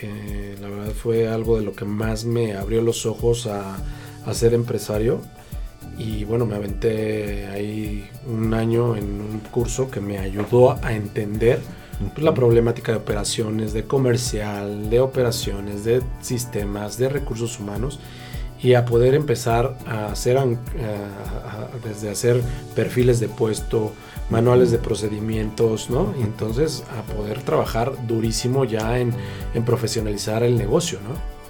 que la verdad fue algo de lo que más me abrió los ojos a, a ser empresario. Y bueno, me aventé ahí un año en un curso que me ayudó a entender pues, la problemática de operaciones, de comercial, de operaciones, de sistemas, de recursos humanos y a poder empezar a hacer, desde hacer perfiles de puesto, manuales de procedimientos, ¿no? Y entonces a poder trabajar durísimo ya en profesionalizar el negocio, ¿no?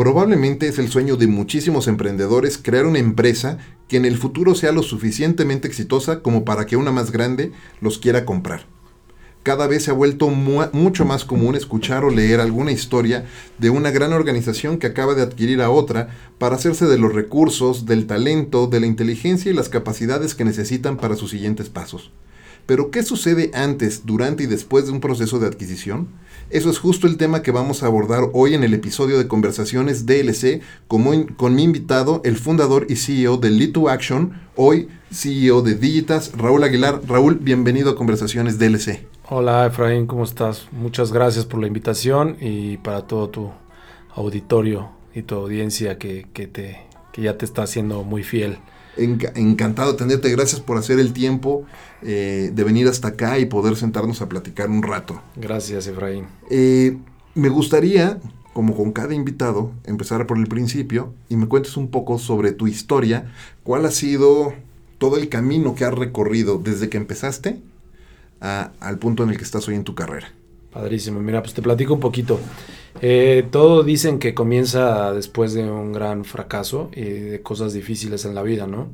Probablemente es el sueño de muchísimos emprendedores crear una empresa que en el futuro sea lo suficientemente exitosa como para que una más grande los quiera comprar. Cada vez se ha vuelto mucho más común escuchar o leer alguna historia de una gran organización que acaba de adquirir a otra para hacerse de los recursos, del talento, de la inteligencia y las capacidades que necesitan para sus siguientes pasos. Pero ¿qué sucede antes, durante y después de un proceso de adquisición? Eso es justo el tema que vamos a abordar hoy en el episodio de Conversaciones DLC con mi invitado, el fundador y CEO de Lead Action, hoy CEO de Digitas, Raúl Aguilar. Raúl, bienvenido a Conversaciones DLC. Hola Efraín, ¿cómo estás? Muchas gracias por la invitación y para todo tu auditorio y tu audiencia que, te, que ya te está haciendo muy fiel encantado de tenerte. Gracias por hacer el tiempo eh, de venir hasta acá y poder sentarnos a platicar un rato. Gracias, Efraín. Eh, me gustaría, como con cada invitado, empezar por el principio y me cuentes un poco sobre tu historia. ¿Cuál ha sido todo el camino que has recorrido desde que empezaste al punto en el que estás hoy en tu carrera? Padrísimo. Mira, pues te platico un poquito. Eh, todo dicen que comienza después de un gran fracaso y de cosas difíciles en la vida, ¿no?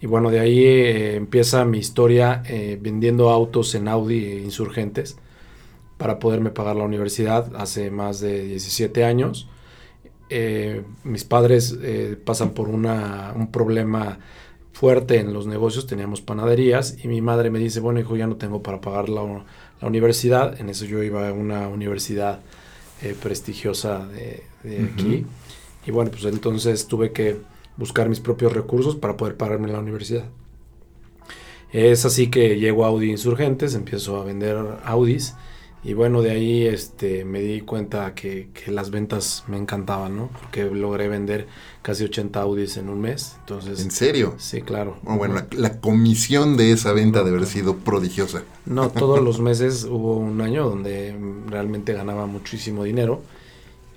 Y bueno, de ahí eh, empieza mi historia eh, vendiendo autos en Audi insurgentes para poderme pagar la universidad hace más de 17 años. mis padres pasan por una, un problema fuerte en los negocios, teníamos panaderías y mi madre me dice, bueno hijo, ya no tengo para pagar la, la universidad, en eso yo iba a una universidad eh, prestigiosa de, aquí. Y bueno, pues entonces tuve que buscar mis propios recursos para poder pagarme la universidad. Es así que llego a Audi Insurgentes, empiezo a vender Audis y bueno, de ahí este, me di cuenta que, las ventas me encantaban, ¿no? Porque logré vender casi 80 Audis en un mes. Entonces, ¿En serio? Sí, claro. Oh, bueno, la, comisión de esa venta debe haber sido prodigiosa. No, todos los meses hubo un año donde realmente ganaba muchísimo dinero.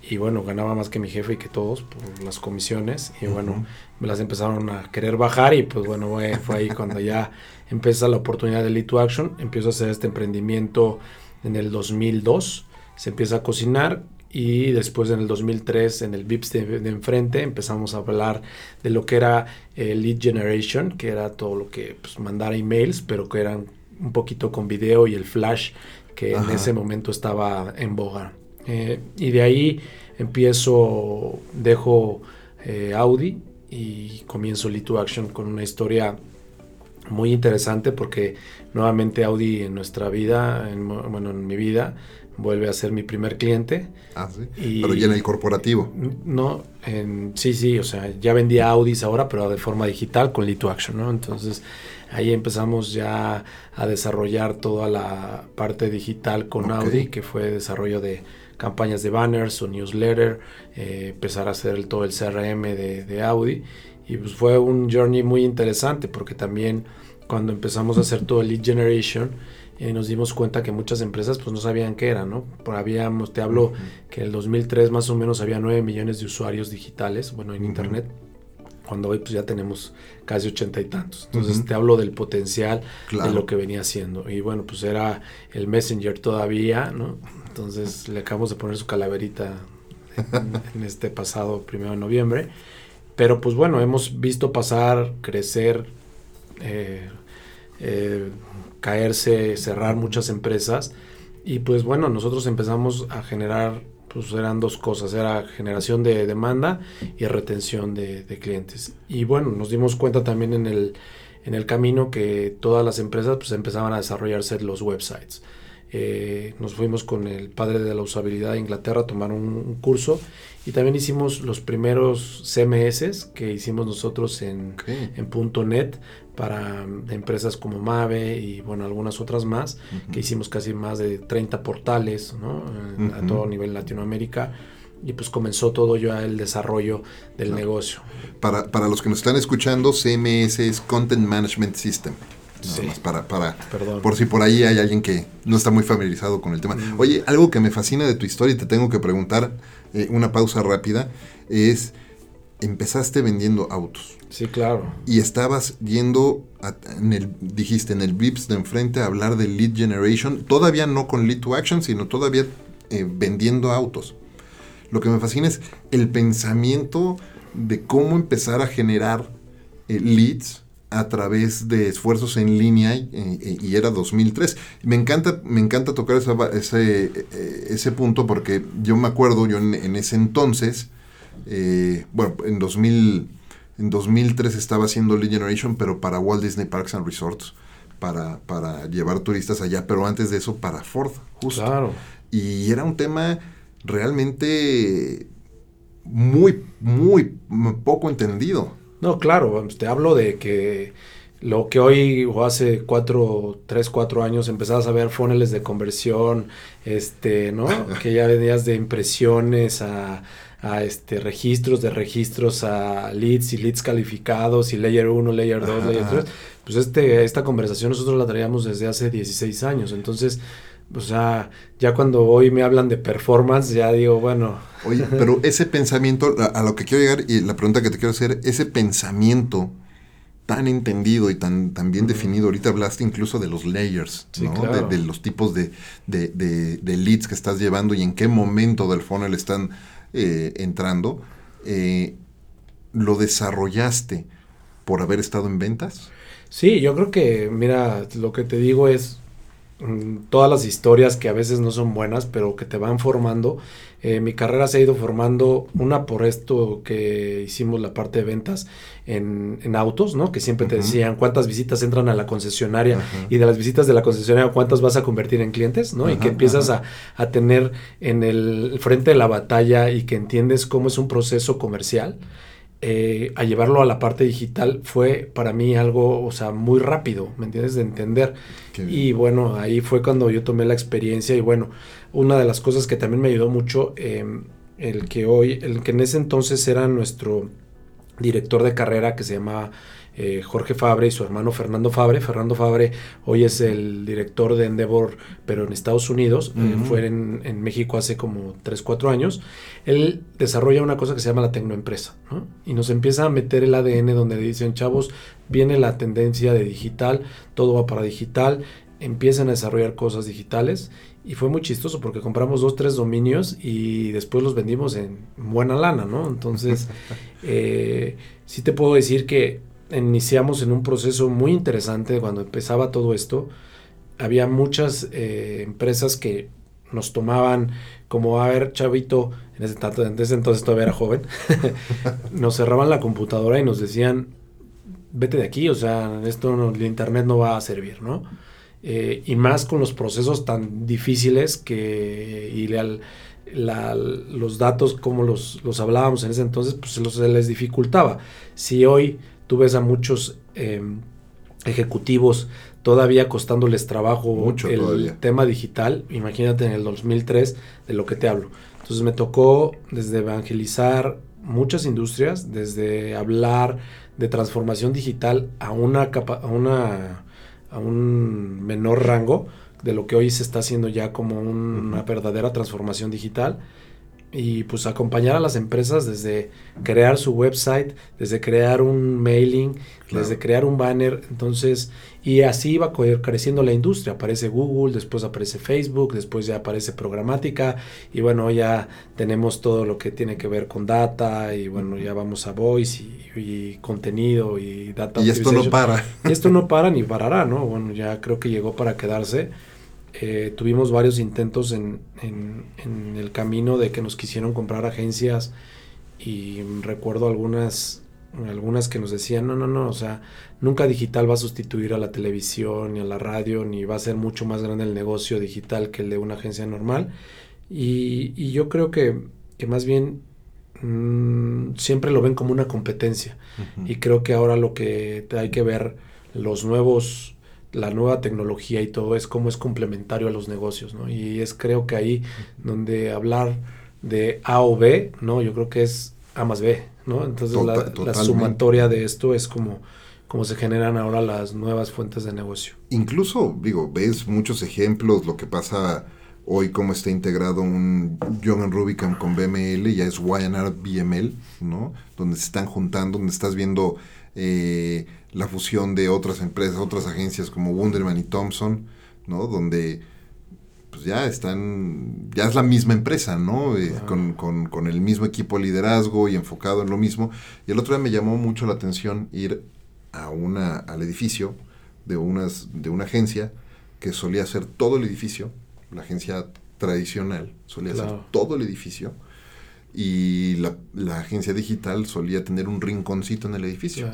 Y bueno, ganaba más que mi jefe y que todos por las comisiones. Y bueno, me las empezaron a querer bajar y pues bueno, fue, ahí cuando ya empieza la oportunidad de Lead to Action. Empiezo a hacer este emprendimiento en el 2002 se empieza a cocinar y después en el 2003 en el VIPS de, enfrente empezamos a hablar de lo que era el lead generation, que era todo lo que pues, mandar emails, pero que eran un poquito con video y el flash que en ese momento estaba en boga. Eh, y de ahí empiezo, dejo eh, Audi y comienzo Lead to Action con una historia muy interesante porque nuevamente Audi en nuestra vida, en, bueno, en mi vida, vuelve a ser mi primer cliente. Ah, sí. pero ya en el corporativo. No, en, sí, sí, o sea, ya vendía Audis ahora, pero de forma digital con Lead to Action, ¿no? Entonces ahí empezamos ya a desarrollar toda la parte digital con Audi, que fue desarrollo de campañas de banners o newsletter, eh, empezar a hacer todo el CRM de, de Audi. Y pues fue un journey muy interesante porque también cuando empezamos a hacer todo el lead generation, eh, nos dimos cuenta que muchas empresas pues no sabían qué era, ¿no? Por habíamos, te hablo que en el 2003 más o menos había 9 millones de usuarios digitales, bueno, en Internet, cuando hoy pues ya tenemos casi ochenta y tantos. Entonces te hablo del potencial de lo que venía haciendo. Y bueno, pues era el Messenger todavía, ¿no? Entonces le acabamos de poner su calaverita en, en este pasado primero de noviembre Pero pues bueno, hemos visto pasar, crecer, eh, eh, caerse, cerrar muchas empresas. Y pues bueno, nosotros empezamos a generar, pues eran dos cosas, era generación de demanda y retención de, clientes. Y bueno, nos dimos cuenta también en el, en el camino que todas las empresas pues empezaban a desarrollarse los websites. Eh, nos fuimos con el padre de la usabilidad de Inglaterra a tomar un, curso y también hicimos los primeros CMS que hicimos nosotros en, en .NET para empresas como Mave y bueno, algunas otras más, que hicimos casi más de 30 portales ¿no? a todo nivel Latinoamérica y pues comenzó todo ya el desarrollo del negocio. Para, para los que nos están escuchando, CMS es Content Management System para, para por si por ahí hay alguien que no está muy familiarizado con el tema. Mm. Oye, algo que me fascina de tu historia y te tengo que preguntar, eh, una pausa rápida, es, empezaste vendiendo autos. Sí, claro. Y estabas yendo, en el, dijiste, en el VIPS de enfrente a hablar de lead generation, todavía no con lead to action, sino todavía eh, vendiendo autos. Lo que me fascina es el pensamiento de cómo empezar a generar eh, leads a través de esfuerzos en línea y, era 2003. Me encanta, me encanta tocar ese, eh, ese punto porque yo me acuerdo, yo en, ese entonces, eh, bueno, en, 2000, en 2003 estaba haciendo Lead Generation, pero para Walt Disney Parks and Resorts, para, para llevar turistas allá, pero antes de eso para Ford, justo. Claro. Y era un tema realmente muy, muy poco entendido. No, claro, te hablo de que lo que hoy o hace cuatro, tres, cuatro años empezabas a ver funnels de conversión, este, ¿no? que ya venías de impresiones a, a, este registros, de registros a leads y leads calificados y layer 1, layer 2, layer 3. Pues este, esta conversación nosotros la traíamos desde hace 16 años. Entonces, o sea, ya cuando hoy me hablan de performance, ya digo, bueno. Oye, pero ese pensamiento, a, lo que quiero llegar y la pregunta que te quiero hacer, ese pensamiento tan entendido y tan, tan bien definido, ahorita hablaste incluso de los layers, ¿no? de, los tipos de, de, leads que estás llevando y en qué momento del funnel están eh, entrando. Eh, ¿Lo desarrollaste por haber estado en ventas? Sí, yo creo que, mira, lo que te digo es, todas las historias que a veces no son buenas, pero que te van formando. Eh, mi carrera se ha ido formando, una por esto que hicimos la parte de ventas en, autos, ¿no? Que siempre te decían cuántas visitas entran a la concesionaria y de las visitas de la concesionaria cuántas vas a convertir en clientes, ¿no? y que empiezas a, a, tener en el frente de la batalla y que entiendes cómo es un proceso comercial. Eh, a llevarlo a la parte digital fue para mí algo, o sea, muy rápido, ¿me entiendes? De entender. Y bueno, ahí fue cuando yo tomé la experiencia y bueno, una de las cosas que también me ayudó mucho, em, el que hoy, el que en ese entonces era nuestro director de carrera que se llamaba eh, Jorge Fabre y su hermano Fernando Fabre. Fernando Fabre hoy es el director de Endeavor, pero en Estados Unidos. Eh, fue en, México hace como 3, 4 años. Él desarrolla una cosa que se llama la tecnoempresa. Y nos empieza a meter el ADN donde dicen, chavos, viene la tendencia de digital, todo va para digital. Empiezan a desarrollar cosas digitales y fue muy chistoso porque compramos dos, tres dominios y después los vendimos en buena lana, ¿no? Entonces, eh, sí te puedo decir que iniciamos en un proceso muy interesante cuando empezaba todo esto. Había muchas eh, empresas que nos tomaban como, a ver, chavito, en ese, en ese entonces todavía era joven, nos cerraban la computadora y nos decían, vete de aquí, o sea, esto el internet no va a servir, ¿no? Eh, y más con los procesos tan difíciles que y los datos como los, los, hablábamos en ese entonces, pues se les dificultaba. Si hoy Tú ves a muchos em, ejecutivos todavía costándoles trabajo Mucho el tema digital. Imagínate en el 2003 de lo que te hablo. Entonces me tocó desde evangelizar muchas industrias, desde hablar de transformación digital a una, a una a un menor rango de lo que hoy se está haciendo ya como una verdadera transformación digital y pues acompañar a las empresas desde crear su website, desde crear un mailing, desde crear un banner, entonces, y así va creciendo la industria, aparece Google, después aparece Facebook, después ya aparece programática, y bueno, ya tenemos todo lo que tiene que ver con data, y bueno, ya vamos a voice y, contenido y data. Y esto no para. Y esto no para ni parará, ¿no? Bueno, ya creo que llegó para quedarse eh, tuvimos varios intentos en, en, el camino de que nos quisieron comprar agencias y recuerdo algunas, algunas que nos decían, no, no, no, o sea, nunca digital va a sustituir a la televisión ni a la radio, ni va a ser mucho más grande el negocio digital que el de una agencia normal. Y, y yo creo que, que más bien mm, siempre lo ven como una competencia. Y creo que ahora lo que hay que ver, los nuevos la nueva tecnología y todo es como es complementario a los negocios, ¿no? Y es creo que ahí donde hablar de A o B, ¿no? Yo creo que es A más B, ¿no? Entonces la, sumatoria de esto es como, como se generan ahora las nuevas fuentes de negocio. Incluso, digo, ves muchos ejemplos, lo que pasa hoy, cómo está integrado un John Rubicam con BML, ya es YNR BML, ¿no? Donde se están juntando, donde estás viendo... Eh, la fusión de otras empresas, otras agencias como Wunderman y Thompson, ¿no? Donde pues ya están, ya es la misma empresa, ¿no? Eh, con, con, el mismo equipo de liderazgo y enfocado en lo mismo. Y el otro día me llamó mucho la atención ir a una, al edificio de, unas, de una agencia que solía hacer todo el edificio, la agencia tradicional solía hacer todo el edificio y la, la, agencia digital solía tener un rinconcito en el edificio.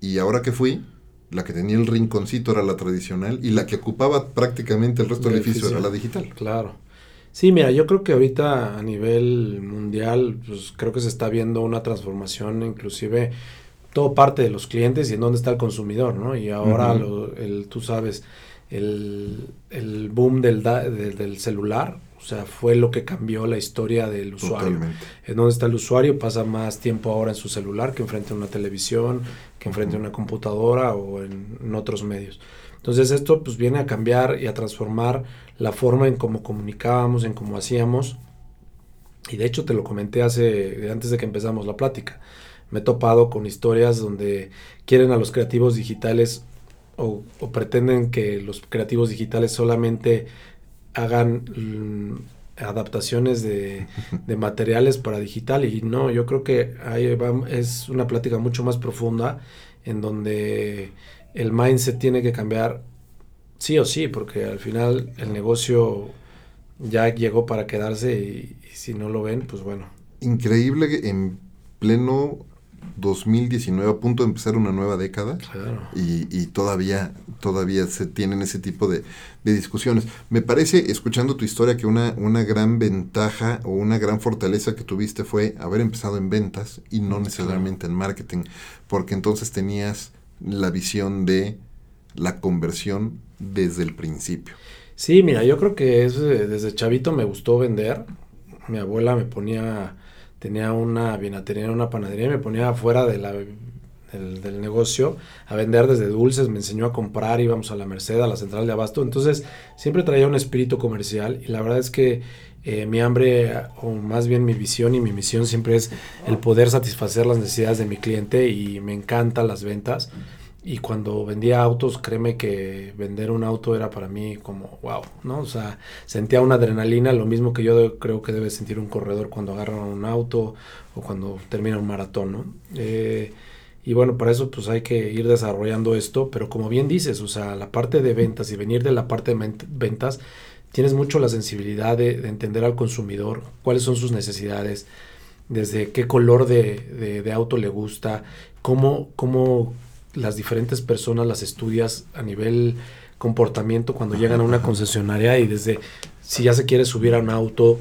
Y ahora que fui, la que tenía el rinconcito era la tradicional y la que ocupaba prácticamente el resto del edificio, era la digital. Claro. Sí, mira, yo creo que ahorita a nivel mundial, pues creo que se está viendo una transformación, inclusive todo parte de los clientes y en dónde está el consumidor, ¿no? Y ahora, el, tú sabes, el, el boom del, del celular, o sea, fue lo que cambió la historia del usuario. En donde está el usuario pasa más tiempo ahora en su celular que enfrente a una televisión, que enfrente a una computadora o en, otros medios. Entonces esto pues viene a cambiar y a transformar la forma en cómo comunicábamos, en cómo hacíamos. Y de hecho te lo comenté hace antes de que empezamos la plática. Me he topado con historias donde quieren a los creativos digitales o, o pretenden que los creativos digitales solamente hagan mm, adaptaciones de, materiales para digital y no, yo creo que ahí es una plática mucho más profunda en donde el mindset tiene que cambiar sí o sí, porque al final el negocio ya llegó para quedarse y, y si no lo ven, pues bueno. Increíble en pleno 2019 a punto de empezar una nueva década y, todavía, todavía se tienen ese tipo de, discusiones. Me parece, escuchando tu historia, que una, una gran ventaja o una gran fortaleza que tuviste fue haber empezado en ventas y no necesariamente en marketing, porque entonces tenías la visión de la conversión desde el principio. Sí, mira, yo creo que es, desde chavito me gustó vender. Mi abuela me ponía tenía una vinatería, una panadería y me ponía afuera de la, del, negocio a vender desde dulces, me enseñó a comprar, íbamos a la Merced, a la central de abasto, entonces siempre traía un espíritu comercial y la verdad es que eh, mi hambre, o más bien mi visión y mi misión siempre es el poder satisfacer las necesidades de mi cliente y me encantan las ventas. Y cuando vendía autos, créeme que vender un auto era para mí como wow, ¿no? O sea, sentía una adrenalina, lo mismo que yo creo que debe sentir un corredor cuando agarra un auto o cuando termina un maratón, ¿no? Eh, y bueno, para eso pues hay que ir desarrollando esto, pero como bien dices, o sea, la parte de ventas y venir de la parte de ventas, tienes mucho la sensibilidad de, entender al consumidor, cuáles son sus necesidades, desde qué color de, de auto le gusta, cómo, cómo las diferentes personas las estudias a nivel comportamiento cuando llegan a una concesionaria y desde si ya se quiere subir a un auto,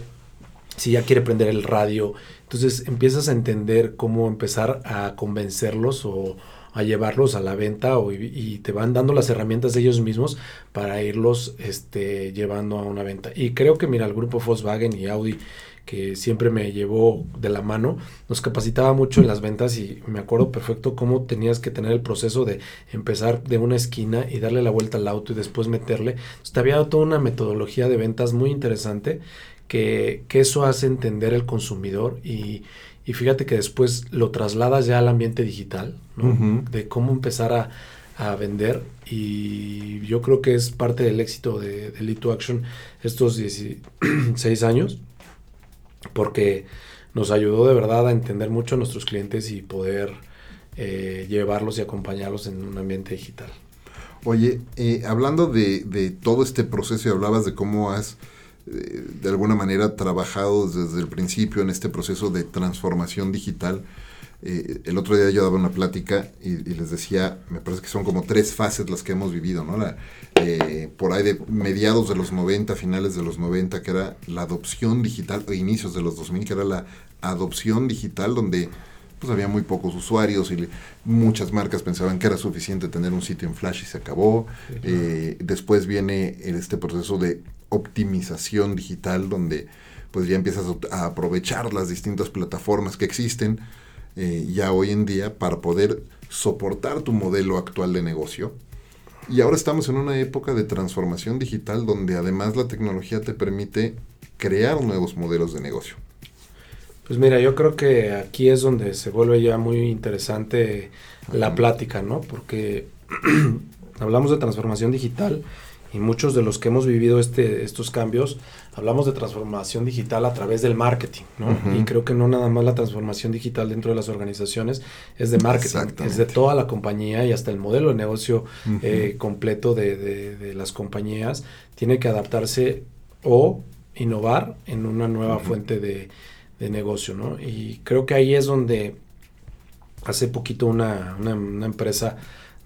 si ya quiere prender el radio, entonces empiezas a entender cómo empezar a convencerlos o a llevarlos a la venta o, y, te van dando las herramientas de ellos mismos para irlos este, llevando a una venta. Y creo que mira, el grupo Volkswagen y Audi que siempre me llevó de la mano, nos capacitaba mucho en las ventas y me acuerdo perfecto cómo tenías que tener el proceso de empezar de una esquina y darle la vuelta al auto y después meterle. Entonces, te había dado toda una metodología de ventas muy interesante que, eso hace entender el consumidor y, fíjate que después lo trasladas ya al ambiente digital, De cómo empezar a, vender y yo creo que es parte del éxito de, de Lead to Action estos 16 años porque nos ayudó de verdad a entender mucho a nuestros clientes y poder eh, llevarlos y acompañarlos en un ambiente digital. Oye, eh, hablando de, todo este proceso y hablabas de cómo has eh, de alguna manera trabajado desde el principio en este proceso de transformación digital, el otro día yo daba una plática y, les decía, me parece que son como tres fases las que hemos vivido, ¿no? La, por ahí de mediados de los 90, finales de los 90, que era la adopción digital, o inicios de los 2000, que era la adopción digital, donde pues había muy pocos usuarios y muchas marcas pensaban que era suficiente tener un sitio en Flash y se acabó. Eh, después viene este proceso de optimización digital donde pues ya empiezas a aprovechar las distintas plataformas que existen eh, ya hoy en día para poder soportar tu modelo actual de negocio. Y ahora estamos en una época de transformación digital donde además la tecnología te permite crear nuevos modelos de negocio. Pues mira, yo creo que aquí es donde se vuelve ya muy interesante la plática, ¿no? Porque hablamos de transformación digital y muchos de los que hemos vivido este, estos cambios, hablamos de transformación digital a través del marketing, ¿no? Y creo que no nada más la transformación digital dentro de las organizaciones es de marketing, es de toda la compañía y hasta el modelo de negocio eh, completo de, de, las compañías tiene que adaptarse o innovar en una nueva fuente de de negocio, ¿no? Y creo que ahí es donde hace poquito una, empresa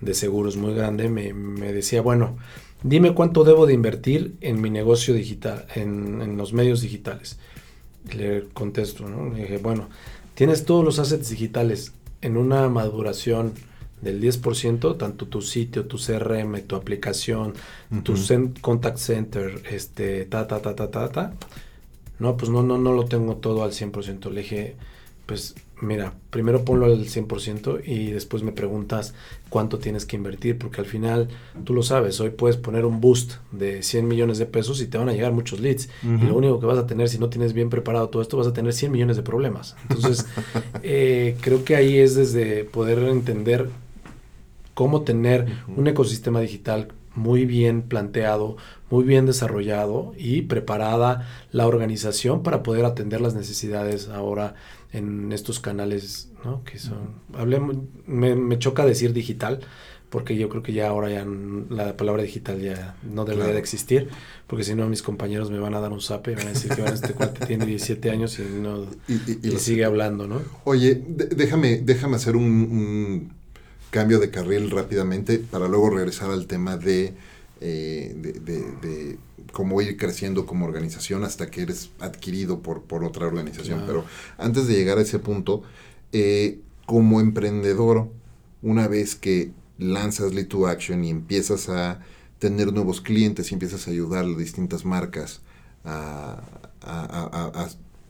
de seguros muy grande me, decía, bueno, dime cuánto debo de invertir en mi negocio digital, en, los medios digitales. Le contesto, ¿no? Le dije, bueno, tienes todos los assets digitales en una maduración del 10%, tanto tu sitio, tu CRM, tu aplicación, tu contact center, este, ta, ta, ta, ta, ta, ta no, pues no, no, no lo tengo todo al 100%. Le dije, pues mira, primero ponlo al 100% y después me preguntas cuánto tienes que invertir, porque al final, tú lo sabes, hoy puedes poner un boost de 100 millones de pesos y te van a llegar muchos leads. Y lo único que vas a tener, si no tienes bien preparado todo esto, vas a tener 100 millones de problemas. Entonces, eh, creo que ahí es desde poder entender cómo tener un ecosistema digital muy bien planteado, muy bien desarrollado y preparada la organización para poder atender las necesidades ahora en estos canales, ¿no? Que son, hablemos, me, choca decir digital, porque yo creo que ya ahora ya la palabra digital ya no debería de existir, porque si no mis compañeros me van a dar un zape y van a decir que este cuate tiene 17 años y, no, y, sigue hablando, ¿no? Oye, déjame, déjame hacer un cambio de carril rápidamente para luego regresar al tema de eh, de, cómo ir creciendo como organización hasta que eres adquirido por, por otra organización. Pero antes de llegar a ese punto, eh, como emprendedor, una vez que lanzas Lead to Action y empiezas a tener nuevos clientes y empiezas a ayudar a distintas marcas a,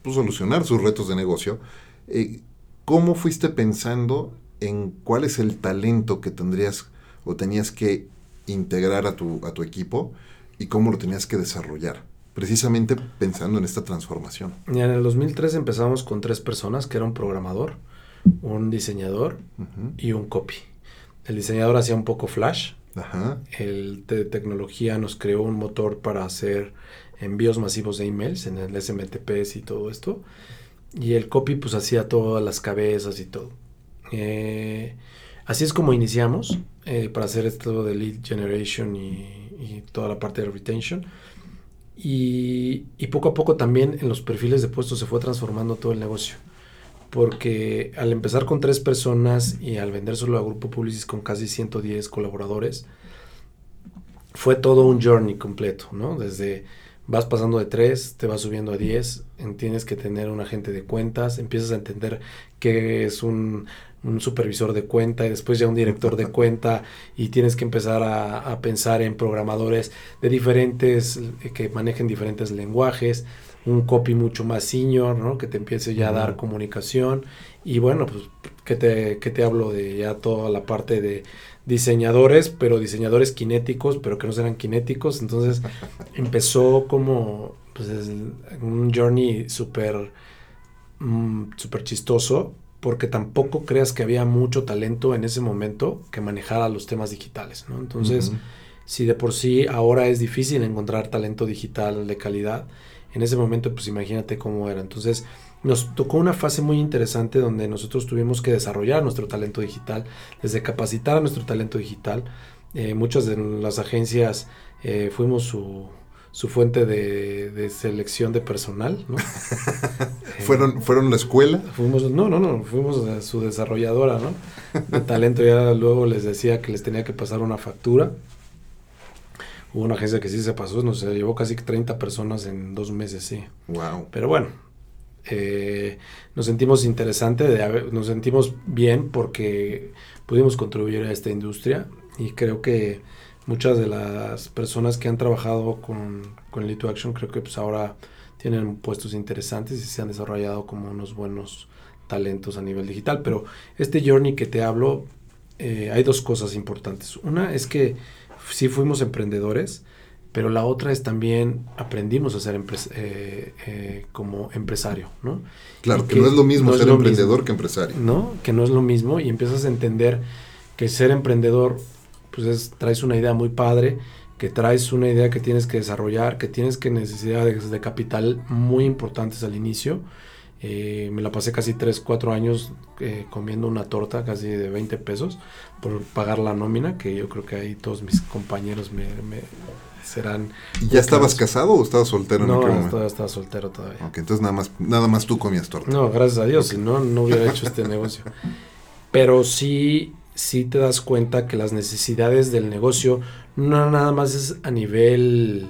pues, solucionar sus retos de negocio, eh, ¿cómo fuiste pensando en cuál es el talento que tendrías o tenías que integrar a tu, a tu equipo y cómo lo tenías que desarrollar, precisamente pensando en esta transformación. en el 2003 empezamos con tres personas, que era un programador, un diseñador y un copy. El diseñador hacía un poco flash, el de tecnología nos creó un motor para hacer envíos masivos de emails en el SMTPs y todo esto. Y el copy pues hacía todas las cabezas y todo. Eh, Así es como iniciamos eh, para hacer esto de lead generation y, toda la parte de retention. Y, poco a poco también en los perfiles de puestos se fue transformando todo el negocio. Porque al empezar con tres personas y al vender solo a Grupo Publicis con casi 110 colaboradores, fue todo un journey completo, ¿no? Desde vas pasando de 3, te vas subiendo a 10, tienes que tener un agente de cuentas, empiezas a entender qué es un un supervisor de cuenta y después ya un director de cuenta y tienes que empezar a, pensar en programadores de diferentes, que manejen diferentes lenguajes, un copy mucho más senior, ¿no? Que te empiece ya a dar comunicación. Y bueno, pues que te, que te hablo de ya toda la parte de diseñadores, pero diseñadores cinéticos, pero que no serán cinéticos, entonces empezó como pues es un journey súper mm, súper chistoso porque tampoco creas que había mucho talento en ese momento que manejara los temas digitales, ¿no? Entonces, si de por sí ahora es difícil encontrar talento digital de calidad, en ese momento pues imagínate cómo era. Entonces, nos tocó una fase muy interesante donde nosotros tuvimos que desarrollar nuestro talento digital, desde capacitar a nuestro talento digital. Eh, muchas de las agencias eh, fuimos su, su fuente de, selección de personal, ¿no? ¿Fueron, ¿Fueron la escuela? Fuimos, no, no, no, fuimos su desarrolladora, ¿no? De talento, ya luego les decía que les tenía que pasar una factura. Hubo una agencia que sí se pasó, nos llevó casi 30 personas en dos meses, sí. Wow. Pero bueno, eh, nos sentimos interesante, de, nos sentimos bien porque pudimos contribuir a esta industria y creo que muchas de las personas que han trabajado con, con Lead Action creo que pues ahora tienen puestos interesantes y se han desarrollado como unos buenos talentos a nivel digital. Pero este journey que te hablo, eh, hay dos cosas importantes. Una es que sí fuimos emprendedores, pero la otra es también aprendimos a ser eh, eh, como empresario, ¿no? Claro, que, no es lo mismo ser emprendedor que empresario. ¿No? Que no es lo mismo y empiezas a entender que ser emprendedor pues es, traes una idea muy padre, que traes una idea que tienes que desarrollar, que tienes que necesidades de capital muy importantes al inicio. Eh, me la pasé casi 3, 4 años eh, comiendo una torta casi de 20 pesos por pagar la nómina, que yo creo que ahí todos mis compañeros me, serán... ¿Y ya estabas casado o estabas soltero no, en estaba, estaba soltero todavía. Ok, entonces nada más, nada más tú comías torta. No, gracias a Dios, si no, no hubiera hecho este negocio. Pero sí si te das cuenta que las necesidades del negocio no nada más es a nivel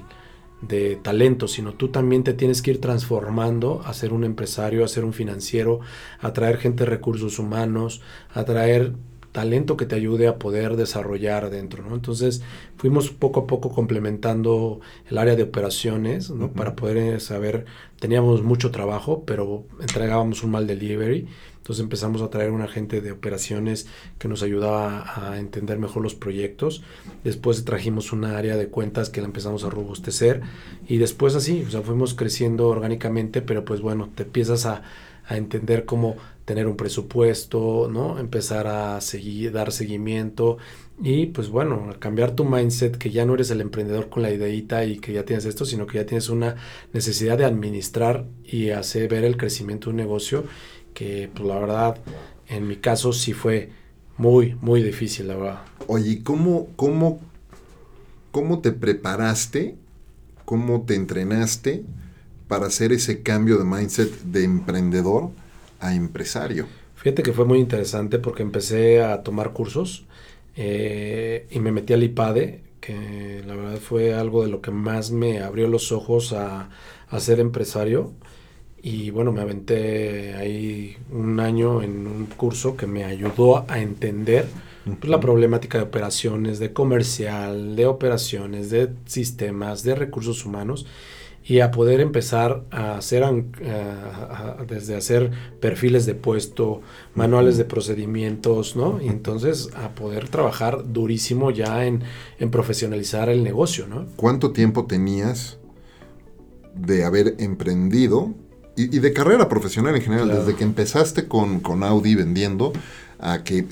de talento, sino tú también te tienes que ir transformando a ser un empresario, a ser un financiero, a traer gente de recursos humanos, a traer talento que te ayude a poder desarrollar dentro, ¿no? Entonces fuimos poco a poco complementando el área de operaciones, ¿no? Para poder saber, teníamos mucho trabajo, pero entregábamos un mal delivery entonces empezamos a traer un agente de operaciones que nos ayudaba a entender mejor los proyectos. Después trajimos una área de cuentas que la empezamos a robustecer. Y después así, o sea, fuimos creciendo orgánicamente, pero pues bueno, te empiezas a, entender cómo tener un presupuesto, ¿no? Empezar a dar seguimiento y pues bueno, cambiar tu mindset que ya no eres el emprendedor con la ideita y que ya tienes esto, sino que ya tienes una necesidad de administrar y hacer ver el crecimiento de un negocio que pues la verdad en mi caso sí fue muy, muy difícil, la verdad. Oye, ¿cómo, cómo, cómo te preparaste? ¿Cómo te entrenaste para hacer ese cambio de mindset de emprendedor a empresario? Fíjate que fue muy interesante porque empecé a tomar cursos eh, y me metí al IPADE, que la verdad fue algo de lo que más me abrió los ojos a, a ser empresario. Y bueno, me aventé ahí un año en un curso que me ayudó a entender pues, la problemática de operaciones, de comercial, de operaciones, de sistemas, de recursos humanos y a poder empezar a hacer, desde hacer perfiles de puesto, manuales de procedimientos, ¿no? Y entonces a poder trabajar durísimo ya en, en profesionalizar el negocio, ¿no? ¿Cuánto tiempo tenías de haber emprendido y, de carrera profesional en general, desde que empezaste con, con, Audi vendiendo a que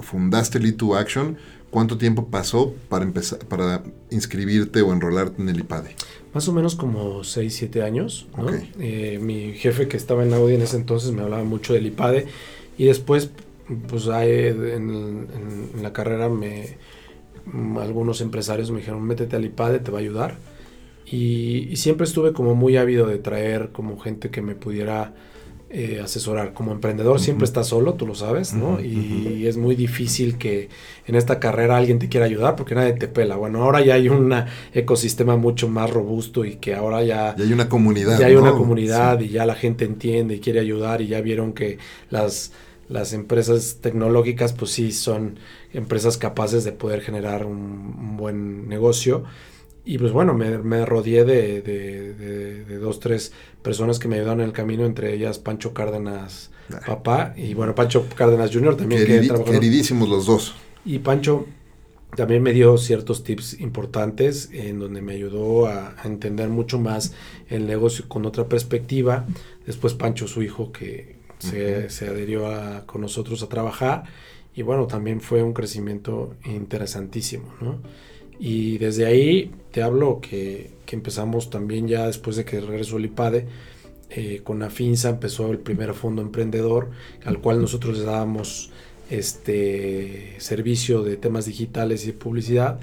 fundaste Lead to Action, ¿cuánto tiempo pasó para empezar para inscribirte o enrolarte en el IPADE? Más o menos como 6, 7 años. Eh, mi jefe que estaba en Audi en ese entonces me hablaba mucho del IPADE y después, pues en, en la carrera me algunos empresarios me dijeron, métete al IPADE, te va a ayudar y, siempre estuve como muy ávido de traer como gente que me pudiera eh, asesorar. Como emprendedor siempre estás solo, tú lo sabes, ¿no? y es muy difícil que en esta carrera alguien te quiera ayudar porque nadie te pela. Bueno, ahora ya hay un ecosistema mucho más robusto y que ahora ya... Ya hay una comunidad. Ya hay una comunidad y ya la gente entiende y quiere ayudar y ya vieron que las las empresas tecnológicas pues sí son empresas capaces de poder generar un buen negocio y pues bueno, me, me rodeé de, de, dos, tres personas que me ayudaron en el camino, entre ellas Pancho Cárdenas papá y bueno, Pancho Cárdenas Jr. también. queridísimos los dos. Y Pancho también me dio ciertos tips importantes en donde me ayudó a, entender mucho más el negocio con otra perspectiva. Después Pancho, su hijo, que se, adherió con nosotros a trabajar. Y bueno, también fue un crecimiento interesantísimo, ¿no? Y desde ahí te hablo que, empezamos también ya después de que regresó el IPADE, eh, con Afinsa empezó el primer fondo emprendedor al cual nosotros le dábamos este servicio de temas digitales y publicidad.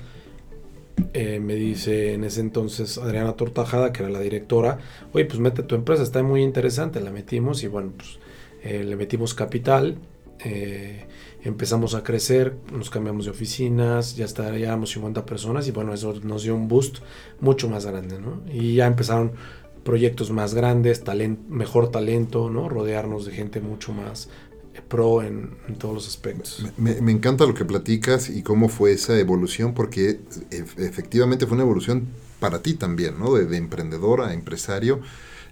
Eh, me dice en ese entonces Adriana Tortajada, que era la directora, oye, pues mete tu empresa, está muy interesante, la metimos y bueno, pues eh, le metimos capital, eh, empezamos a crecer, nos cambiamos de oficinas, ya estábamos 50 personas y bueno, eso nos dio un boost mucho más grande, ¿no? Y ya empezaron proyectos más grandes, mejor talento, ¿no? Rodearnos de gente mucho más pro en, todos los aspectos. Me, encanta lo que platicas y cómo fue esa evolución, porque efectivamente fue una evolución para ti también, ¿no? De, emprendedor a empresario.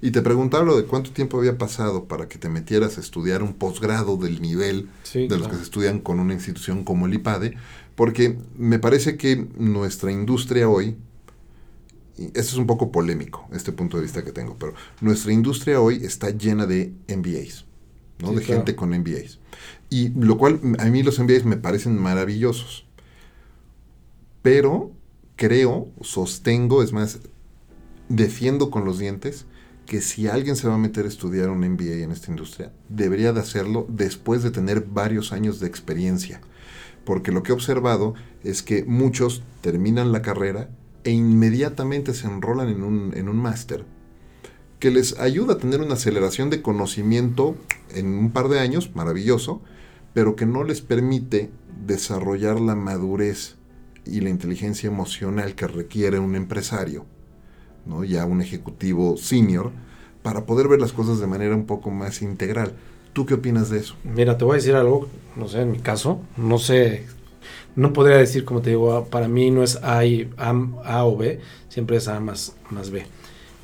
Y te preguntaba lo de cuánto tiempo había pasado para que te metieras a estudiar un posgrado del nivel de los que se estudian con una institución como el IPADE, porque me parece que nuestra industria hoy, y esto es un poco polémico, este punto de vista que tengo, pero nuestra industria hoy está llena de MBAs. ¿No? de gente con MBAs. Y lo cual a mí los MBAs me parecen maravillosos. Pero creo, sostengo, es más, defiendo con los dientes que si alguien se va a meter a estudiar un MBA en esta industria, debería de hacerlo después de tener varios años de experiencia. Porque lo que he observado es que muchos terminan la carrera e inmediatamente se enrolan en un, en un máster que les ayuda a tener una aceleración de conocimiento en un par de años, maravilloso, pero que no les permite desarrollar la madurez y la inteligencia emocional que requiere un empresario, ¿no? ya un ejecutivo senior, para poder ver las cosas de manera un poco más integral. ¿Tú qué opinas de eso? Mira, te voy a decir algo, no sé, en mi caso, no sé, no podría decir, como te digo, para mí no es A, a, o B, siempre es A más, más B.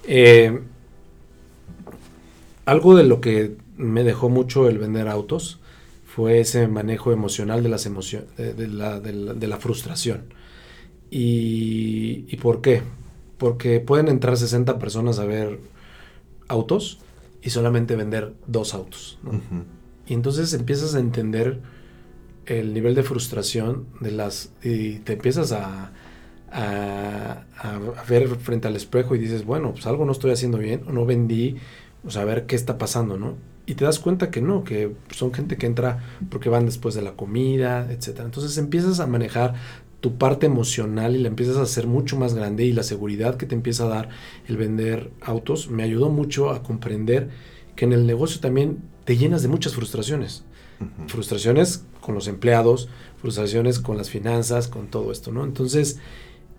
Eh, algo de lo que me dejó mucho el vender autos fue ese manejo emocional de las emociones, de, la, de, la, frustración. Y, por qué? Porque pueden entrar 60 personas a ver autos y solamente vender dos autos. Y entonces empiezas a entender el nivel de frustración de las y te empiezas a, a, a, ver frente al espejo y dices, bueno, pues algo no estoy haciendo bien, no vendí, o sea, a ver qué está pasando, ¿no? Y te das cuenta que no, que son gente que entra porque van después de la comida, etc. Entonces empiezas a manejar tu parte emocional y la empiezas a hacer mucho más grande y la seguridad que te empieza a dar el vender autos me ayudó mucho a comprender que en el negocio también te llenas de muchas frustraciones. Frustraciones con los empleados, frustraciones con las finanzas, con todo esto, ¿no? Entonces,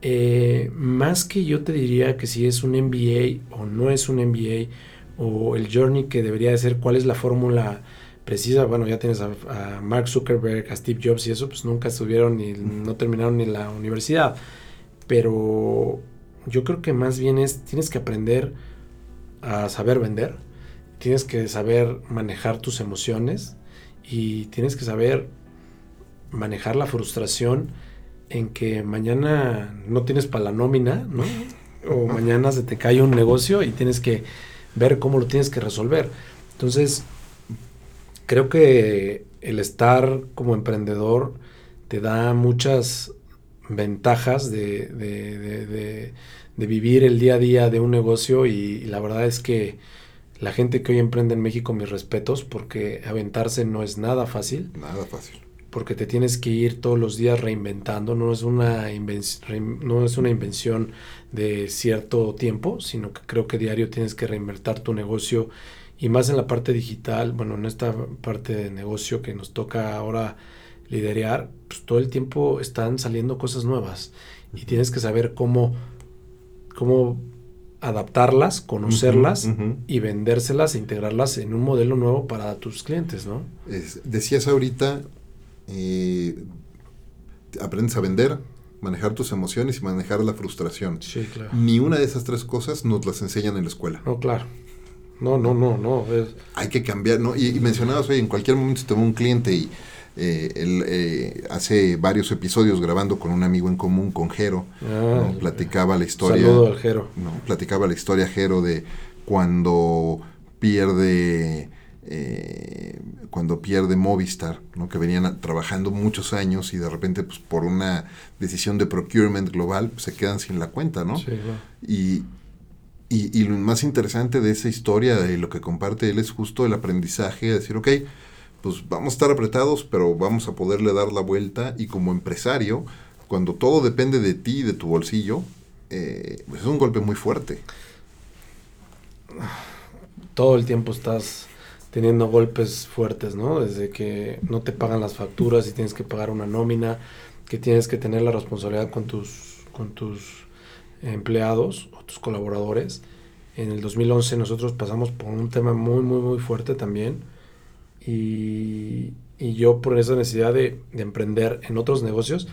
eh, más que yo te diría que si es un MBA o no es un MBA, o el journey que debería de ser, cuál es la fórmula precisa. Bueno, ya tienes a, Mark Zuckerberg, a Steve Jobs y eso, pues nunca estuvieron ni no terminaron ni la universidad. Pero yo creo que más bien es, tienes que aprender a saber vender, tienes que saber manejar tus emociones y tienes que saber manejar la frustración en que mañana no tienes para la nómina, ¿no? O mañana se te cae un negocio y tienes que ver cómo lo tienes que resolver. Entonces, creo que el estar como emprendedor te da muchas ventajas de, vivir el día a día de un negocio y, la verdad es que la gente que hoy emprende en México, mis respetos, porque aventarse no es nada fácil. Nada fácil. Porque te tienes que ir todos los días reinventando, no es una, no es una invención de cierto tiempo, sino que creo que diario tienes que reinvertir tu negocio. Y más en la parte digital, bueno, en esta parte de negocio que nos toca ahora liderar, pues todo el tiempo están saliendo cosas nuevas. Y tienes que saber cómo, cómo adaptarlas, conocerlas y vendérselas e integrarlas en un modelo nuevo para tus clientes, ¿no? decías ahorita, eh, aprendes a vender, manejar tus emociones y manejar la frustración. Sí, claro. Ni una de esas tres cosas nos las enseñan en la escuela. No, claro. No, no, no, no. Hay que cambiar, ¿no? Y, mencionabas, oye, en cualquier momento se te va un cliente y eh, él eh, hace varios episodios grabando con un amigo en común, con Jero, Ah, platicaba la historia. Saludo al Jero. ¿no? Platicaba la historia Jero de cuando pierde eh, cuando pierde Movistar, ¿no? que venían trabajando muchos años y de repente pues, por una decisión de procurement global pues, se quedan sin la cuenta, ¿no? Sí, claro. Y, y, y lo más interesante de esa historia, de lo que comparte él, es justo el aprendizaje, de decir, ok, pues vamos a estar apretados, pero vamos a poderle dar la vuelta y como empresario, cuando todo depende de ti y de tu bolsillo, eh, pues es un golpe muy fuerte. todo el tiempo estás teniendo golpes fuertes, ¿no? Desde que no te pagan las facturas y tienes que pagar una nómina, que tienes que tener la responsabilidad con tus, con tus empleados o tus colaboradores. En el 2011 nosotros pasamos por un tema muy, muy, muy fuerte también. Y, y yo por esa necesidad de, de emprender en otros negocios,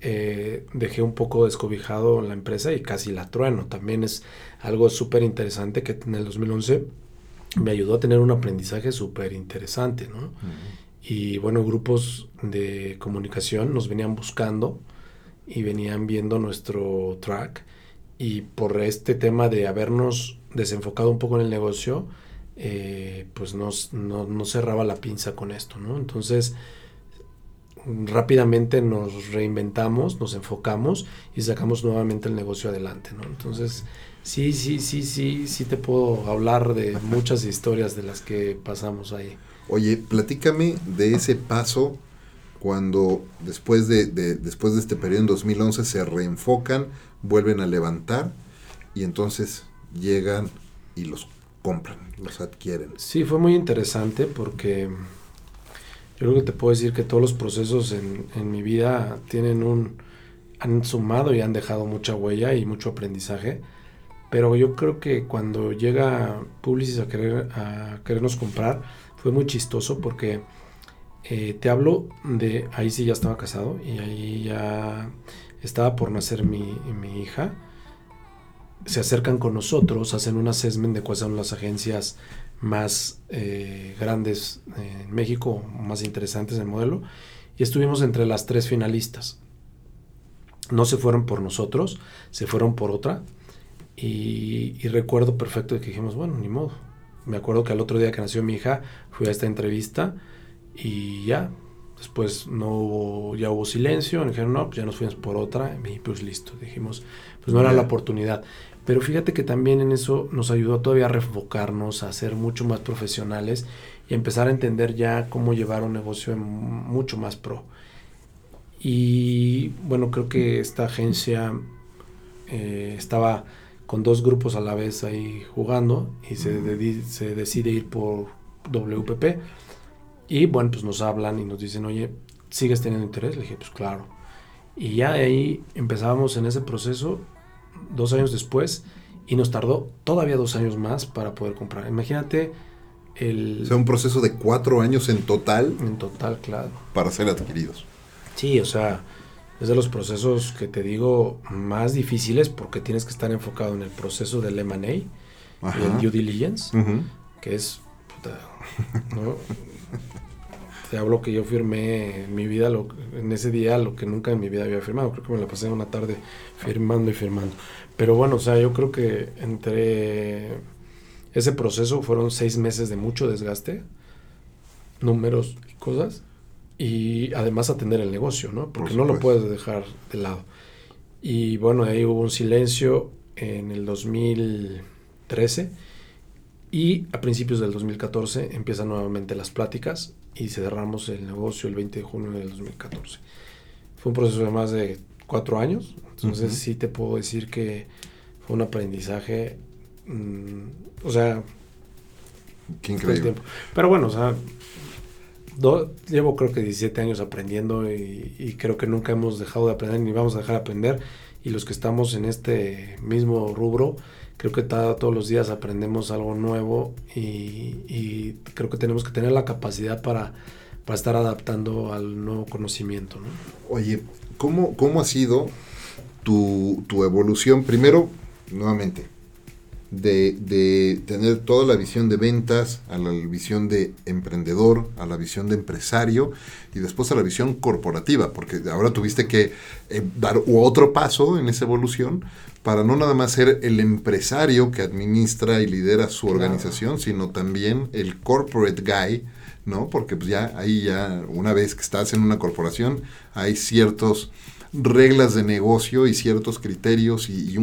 eh, dejé un poco descobijado la empresa y casi la trueno. También es algo súper interesante que en el 2011 me ayudó a tener un aprendizaje súper interesante, ¿no? Y bueno, grupos de comunicación nos venían buscando y venían viendo nuestro track y por este tema de habernos desenfocado un poco en el negocio, eh, pues nos, no, no cerraba la pinza con esto, ¿no? Entonces rápidamente nos reinventamos, nos enfocamos y sacamos nuevamente el negocio adelante, ¿no? Entonces, sí, sí, sí, sí, sí te puedo hablar de muchas historias de las que pasamos ahí. Oye, platícame de ese paso cuando después de, de- después de este periodo en 2011 se reenfocan, vuelven a levantar y entonces llegan y los compran, los adquieren. Sí, fue muy interesante porque yo creo que te puedo decir que todos los procesos en, en mi vida tienen un, han sumado y han dejado mucha huella y mucho aprendizaje. Pero yo creo que cuando llega Publicis a, querer, a querernos comprar, fue muy chistoso porque eh, te hablo de, ahí sí ya estaba casado y ahí ya estaba por nacer mi, mi hija. Se acercan con nosotros, hacen un assessment de cuáles son las agencias más eh, grandes en México, más interesantes del modelo, y estuvimos entre las tres finalistas. No se fueron por nosotros, se fueron por otra, y, y recuerdo perfecto que dijimos, bueno, ni modo. Me acuerdo que al otro día que nació mi hija, fui a esta entrevista y ya, después no hubo, ya hubo silencio, nos dijeron, no, pues ya nos fuimos por otra, y pues listo, dijimos, pues no era la oportunidad. Pero fíjate que también en eso nos ayudó todavía a refocarnos, a ser mucho más profesionales y empezar a entender ya cómo llevar un negocio mucho más pro. Y bueno, creo que esta agencia eh, estaba con dos grupos a la vez ahí jugando y se, dedi- se decide ir por WPP. Y bueno, pues nos hablan y nos dicen, oye, ¿sigues teniendo interés? Le dije, pues claro. Y ya de ahí empezábamos en ese proceso dos años después y nos tardó todavía dos años más para poder comprar. Imagínate el... O sea, un proceso de cuatro años en total En total, claro. para ser adquiridos. Sí, o sea, es de los procesos que te digo más difíciles porque tienes que estar enfocado en el proceso del M&A y el due diligence, que es, puta, ¿no? Te hablo que yo firmé en mi vida, lo, en ese día, lo que nunca en mi vida había firmado. Creo que me la pasé una tarde firmando y firmando. Pero bueno, o sea, yo creo que entre ese proceso fueron seis meses de mucho desgaste, números y cosas, y además atender el negocio, ¿no? Porque no lo puedes dejar de lado. Y bueno, ahí hubo un silencio en el 2013 y a principios del 2014 empiezan nuevamente las pláticas y cerramos el negocio el 20 de junio del 2014. Fue un proceso de más de cuatro años, entonces Ujú. sí te puedo decir que fue un aprendizaje, mm, o sea, Qué increíble. tiempo. Pero bueno, o sea, llevo creo que 17 años aprendiendo y, creo que nunca hemos dejado de aprender ni vamos a dejar de aprender. Y los que estamos en este mismo rubro, creo que todos los días aprendemos algo nuevo y, y creo que tenemos que tener la capacidad para, para estar adaptando al nuevo conocimiento. ¿no? Oye, ¿cómo, cómo ha sido tu, tu evolución? Primero, nuevamente, de, de, tener toda la visión de ventas, a la visión de emprendedor, a la visión de empresario y después a la visión corporativa, porque ahora tuviste que eh, dar otro paso en esa evolución para no nada más ser el empresario que administra y lidera su organización, sino también el corporate guy, ¿no? Porque pues ya ahí ya, una vez que estás en una corporación, hay ciertos reglas de negocio y ciertos criterios y,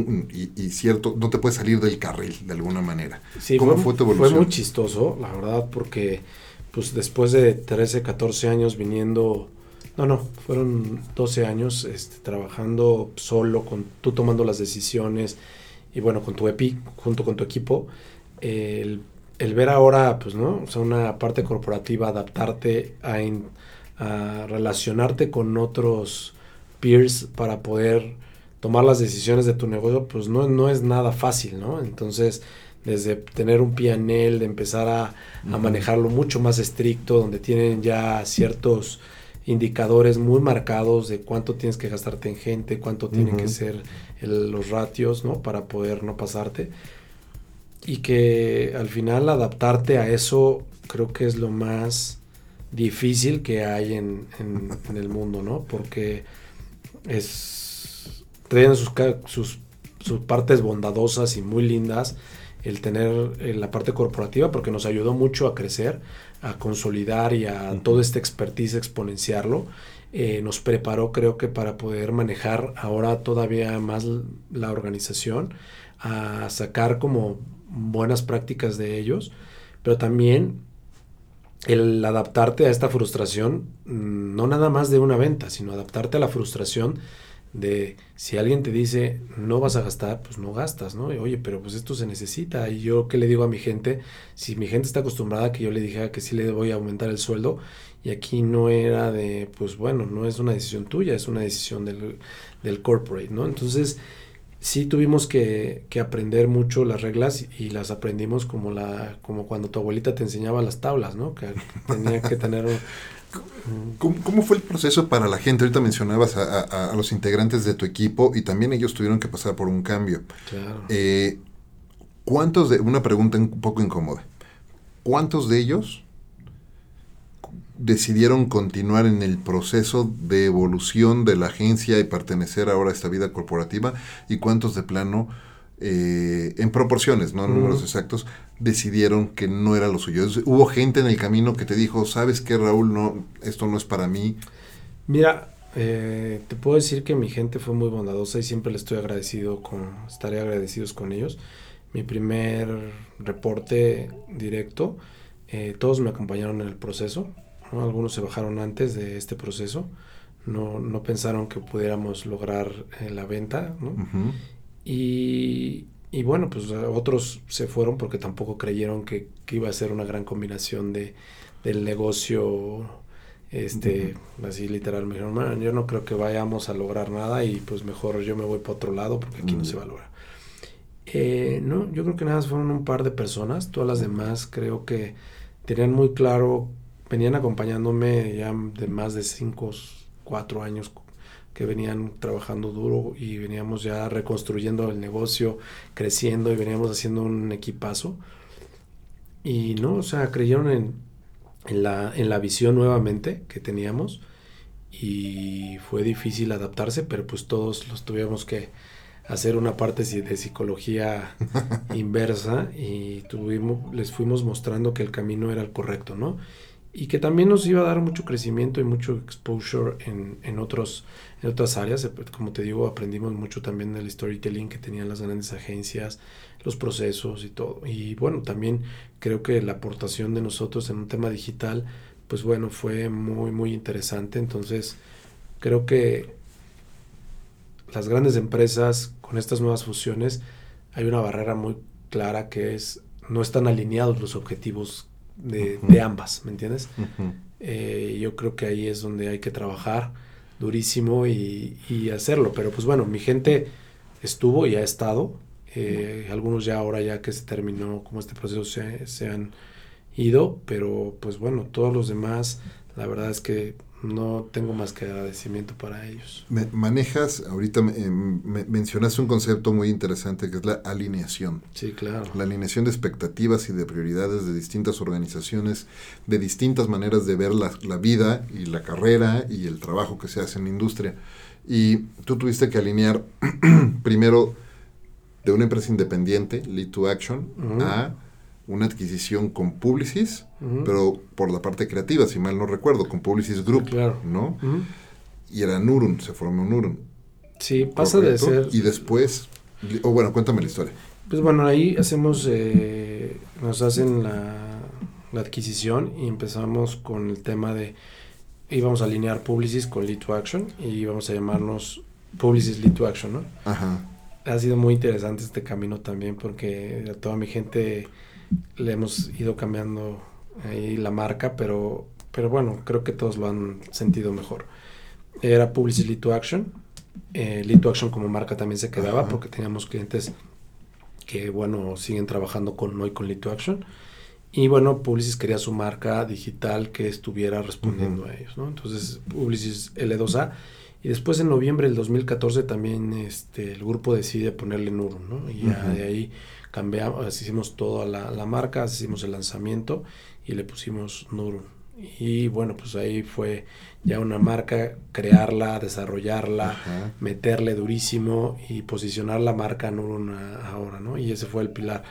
y, cierto, no te puedes salir del carril de alguna manera. Sí, ¿Cómo fue, tu evolución? Fue muy chistoso, la verdad, porque pues después de 13, 14 años viniendo, no, no, fueron 12 años este, trabajando solo, con tú tomando las decisiones y bueno, con tu EPI, junto con tu equipo, el, el, ver ahora, pues, ¿no? O sea, una parte corporativa, adaptarte a, a relacionarte con otros peers para poder tomar las decisiones de tu negocio, pues no, no es nada fácil, ¿no? Entonces, desde tener un PNL, de empezar a, manejarlo mucho más estricto, donde tienen ya ciertos indicadores muy marcados de cuánto tienes que gastarte en gente, cuánto tienen que ser los ratios, ¿no? Para poder no pasarte. Y que al final adaptarte a eso creo que es lo más difícil que hay en, en el mundo, ¿no? Porque es traen sus, sus, sus, partes bondadosas y muy lindas el tener eh, la parte corporativa porque nos ayudó mucho a crecer, a consolidar y a todo este expertise exponenciarlo. Eh, nos preparó creo que para poder manejar ahora todavía más la organización, a sacar como buenas prácticas de ellos, pero también el adaptarte a esta frustración, mm, no nada más de una venta, sino adaptarte a la frustración de si alguien te dice no vas a gastar, pues no gastas, ¿no? Oye, pero pues esto se necesita. Y yo qué le digo a mi gente, si mi gente está acostumbrada a que yo le dijera que sí le voy a aumentar el sueldo, y aquí no era de, pues bueno, no es una decisión tuya, es una decisión del, del corporate, ¿no? Entonces, sí tuvimos que, aprender mucho las reglas y las aprendimos como la como cuando tu abuelita te enseñaba las tablas, ¿no? Que tenía que tener... ¿Cómo, fue el proceso para la gente? Ahorita mencionabas a, los integrantes de tu equipo y también ellos tuvieron que pasar por un cambio. Claro. Eh, ¿Cuántos de... Una pregunta un poco incómoda. ¿Cuántos de ellos decidieron continuar en el proceso de evolución de la agencia y pertenecer ahora a esta vida corporativa y cuántos de plano, eh, en proporciones, no en números exactos, decidieron que no era lo suyo. Hubo gente en el camino que te dijo, sabes qué Raúl, no, esto no es para mí. Mira, eh, te puedo decir que mi gente fue muy bondadosa y siempre le estoy agradecido con, estaré agradecidos con ellos. Mi primer reporte directo, eh, todos me acompañaron en el proceso, algunos se bajaron antes de este proceso, no, no pensaron que pudiéramos lograr eh, la venta, y, y, bueno, pues otros se fueron porque tampoco creyeron que, que, iba a ser una gran combinación de, del negocio, este, así literal, me dijeron, yo no creo que vayamos a lograr nada y pues mejor yo me voy para otro lado porque aquí no se valora. Eh, no, yo creo que nada fueron un par de personas, todas las demás creo que tenían muy claro venían acompañándome ya de más de 5, 4 años que venían trabajando duro y veníamos ya reconstruyendo el negocio, creciendo y veníamos haciendo un equipazo. Y no, o sea, creyeron en, en, la, en la visión nuevamente que teníamos y fue difícil adaptarse, pero pues todos los tuvimos que hacer una parte de psicología inversa y tuvimos, les fuimos mostrando que el camino era el correcto, ¿no? Y que también nos iba a dar mucho crecimiento y mucho exposure en, en, otros, en otras áreas. Eh, como te digo, aprendimos mucho también del storytelling que tenían las grandes agencias, los procesos y todo. Y bueno, también creo que la aportación de nosotros en un tema digital, pues bueno, fue muy, muy interesante. Entonces, creo que las grandes empresas con estas nuevas fusiones, hay una barrera muy clara que es no están alineados los objetivos de, ambas, ¿me entiendes? Eh, yo creo que ahí es donde hay que trabajar durísimo y, hacerlo. Pero pues bueno, mi gente estuvo y ha estado. Eh, algunos ya ahora ya que se terminó como este proceso se, se, han ido, pero pues bueno, todos los demás, la verdad es que no tengo más que agradecimiento para ellos. manejas, ahorita mencionaste un concepto muy interesante que es la alineación. Sí, claro. La alineación de expectativas y de prioridades de distintas organizaciones, de distintas maneras de ver la, la vida y la carrera y el trabajo que se hace en la industria. Y tú tuviste que alinear primero de una empresa independiente, Lead to Action, a una adquisición con Publicis, pero por la parte creativa, si mal no recuerdo, con Publicis Group, ¿no? Y era Nurun, se formó Nurun. Sí, pasa de ser... Y después, o bueno, cuéntame la historia. Pues bueno, ahí hacemos, eh, nos hacen la, la, adquisición y empezamos con el tema de, íbamos a alinear Publicis con Lead to Action y íbamos a llamarnos Publicis Lead to Action, ¿no? Ajá. Ha sido muy interesante este camino también porque a toda mi gente le hemos ido cambiando ahí la marca, pero, pero bueno, creo que todos lo han sentido mejor. Era Publicis Lead to Action. Eh, Lead to Action como marca también se quedaba porque teníamos clientes que, bueno, siguen trabajando con hoy con Lead to Action. Y bueno, Publicis quería su marca digital que estuviera respondiendo a ellos, ¿no? Entonces, Publicis L2A. Y después en noviembre del 2014 también este, el grupo decide ponerle Nuro, ¿no? Y ya de ahí cambiamos, hicimos toda la, la, marca, hicimos el lanzamiento y le pusimos Nurun. Y bueno, pues ahí fue ya una marca, crearla, desarrollarla, meterle durísimo y posicionar la marca Nurun ahora, ¿no? Y ese fue el pilar.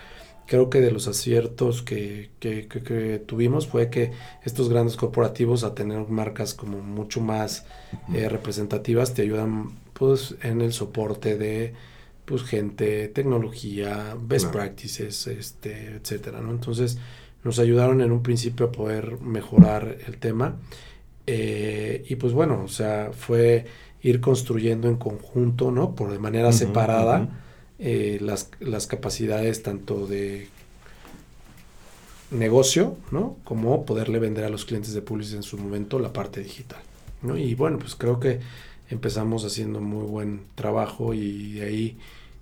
Creo que de los aciertos que, que, que, tuvimos fue que estos grandes corporativos a tener marcas como mucho más eh, representativas te ayudan pues en el soporte de pues gente, tecnología, best practices, este, etcétera, ¿no? Entonces nos ayudaron en un principio a poder mejorar el tema eh, y pues bueno, o sea, fue ir construyendo en conjunto, ¿no? Por de manera separada eh, las, las capacidades tanto de negocio, ¿no? Como poderle vender a los clientes de Publicis en su momento la parte digital, ¿no? Y bueno, pues creo que empezamos haciendo muy buen trabajo y de ahí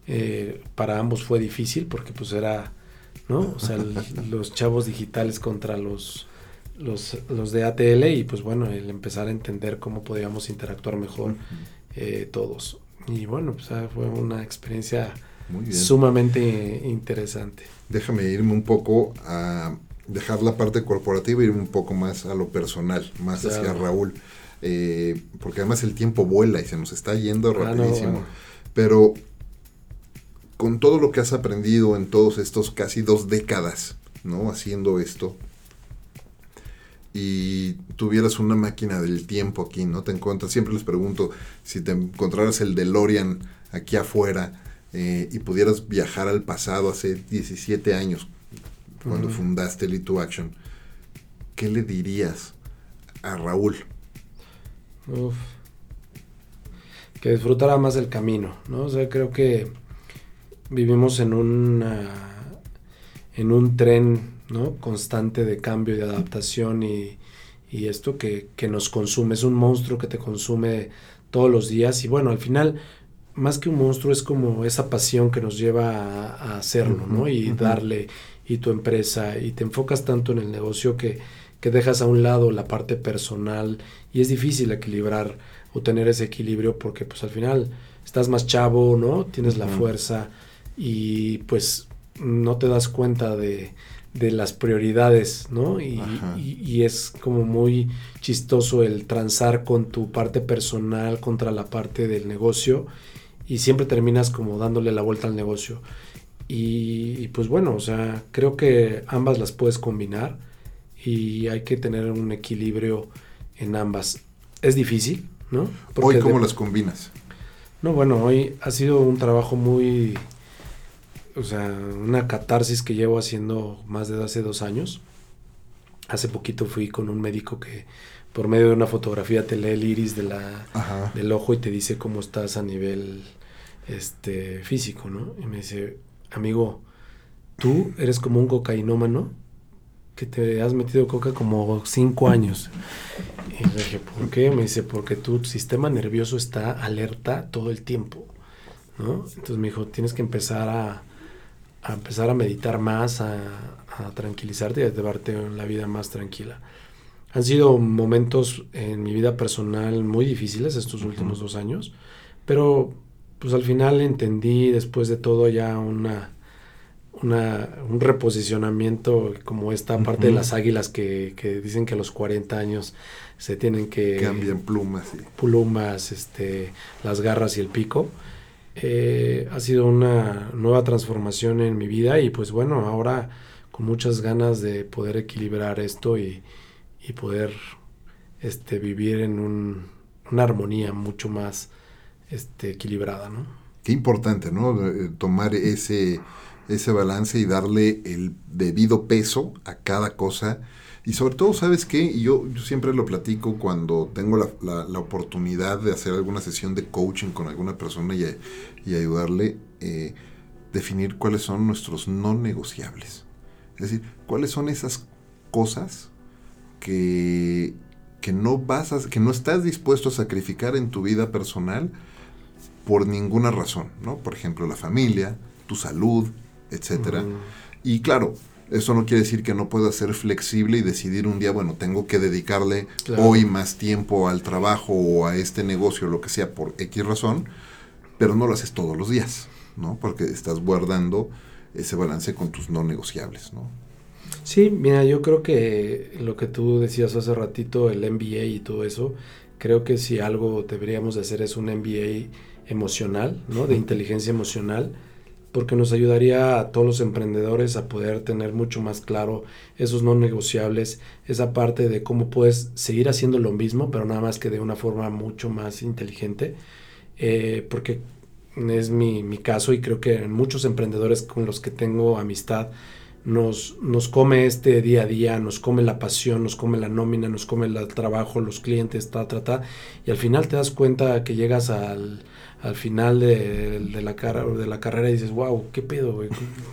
eh, para ambos fue difícil porque pues era, ¿no? O sea, los chavos digitales contra los, los, los, de ATL y pues bueno, el empezar a entender cómo podíamos interactuar mejor eh, todos. Y bueno, pues ah, fue una experiencia sumamente interesante. Déjame irme un poco a dejar la parte corporativa y irme un poco más a lo personal, más hacia Raúl. Eh, porque además el tiempo vuela y se nos está yendo ah, rapidísimo. Pero con todo lo que has aprendido en todos estos casi dos décadas, ¿no? Haciendo esto, y tuvieras una máquina del tiempo aquí, ¿no? Te encuentras, siempre les pregunto, si te encontraras el DeLorean aquí afuera eh, y pudieras viajar al pasado hace 17 años, cuando fundaste Lead to Action, ¿qué le dirías a Raúl? Uf. Que disfrutara más el camino, ¿no? O sea, creo que vivimos en un, en un tren ¿no? constante de cambio y de adaptación y, y esto que, que, nos consume, es un monstruo que te consume todos los días y bueno, al final, más que un monstruo, es como esa pasión que nos lleva a, hacerlo, ¿no? Y darle, y tu empresa, y te enfocas tanto en el negocio que, que dejas a un lado la parte personal y es difícil equilibrar o tener ese equilibrio porque pues al final estás más chavo, ¿no? Tienes la fuerza y pues no te das cuenta de, de las prioridades, ¿no? Y, y, es como muy chistoso el transar con tu parte personal contra la parte del negocio y siempre terminas como dándole la vuelta al negocio. Y, pues bueno, o sea, creo que ambas las puedes combinar y hay que tener un equilibrio en ambas. Es difícil, ¿no? Hoy, ¿cómo las combinas? No, bueno, hoy ha sido un trabajo muy o sea, una catarsis que llevo haciendo más de hace dos años. Hace poquito fui con un médico que por medio de una fotografía te lee el iris de la, del ojo y te dice cómo estás a nivel este, físico, ¿no? Y me dice, amigo, tú eres como un cocainómano que te has metido coca como cinco años. Y le dije, ¿por qué? Me dice, porque tu sistema nervioso está alerta todo el tiempo, ¿no? Entonces me dijo, tienes que empezar a a empezar a meditar más, a, tranquilizarte y a llevarte la vida más tranquila. han sido momentos en mi vida personal muy difíciles estos últimos dos años, pero pues al final entendí después de todo ya una, una un reposicionamiento como esta parte de las águilas que, que, dicen que a los 40 años se tienen que... Cambian plumas. Plumas, este, las garras y el pico. Eh, ha sido una nueva transformación en mi vida y pues bueno, ahora con muchas ganas de poder equilibrar esto y, y poder este, vivir en un, una armonía mucho más este, equilibrada, ¿no? Qué importante, ¿no? Eh, tomar ese, ese balance y darle el debido peso a cada cosa. Y sobre todo, ¿sabes qué? Yo, yo siempre lo platico cuando tengo la, la, oportunidad de hacer alguna sesión de coaching con alguna persona y, y ayudarle eh, definir cuáles son nuestros no negociables. Es decir, cuáles son esas cosas que, que no vas a, que no estás dispuesto a sacrificar en tu vida personal por ninguna razón, ¿no? Por ejemplo, la familia, tu salud, etcétera. Y claro, eso no quiere decir que no puedas ser flexible y decidir un día, bueno, tengo que dedicarle hoy más tiempo al trabajo o a este negocio, lo que sea, por X razón, pero no lo haces todos los días, ¿no? Porque estás guardando ese balance con tus no negociables, ¿no? Sí, mira, yo creo que lo que tú decías hace ratito, el MBA y todo eso, creo que si algo deberíamos de hacer es un MBA emocional, ¿no? De inteligencia emocional, porque nos ayudaría a todos los emprendedores a poder tener mucho más claro esos no negociables, esa parte de cómo puedes seguir haciendo lo mismo, pero nada más que de una forma mucho más inteligente, eh, porque es mi, mi caso y creo que muchos emprendedores con los que tengo amistad, nos, nos come este día a día, nos come la pasión, nos come la nómina, nos come el trabajo, los clientes, ta, ta, ta, y al final te das cuenta que llegas al, al final de, de, la, de la carrera y dices, wow, qué pedo,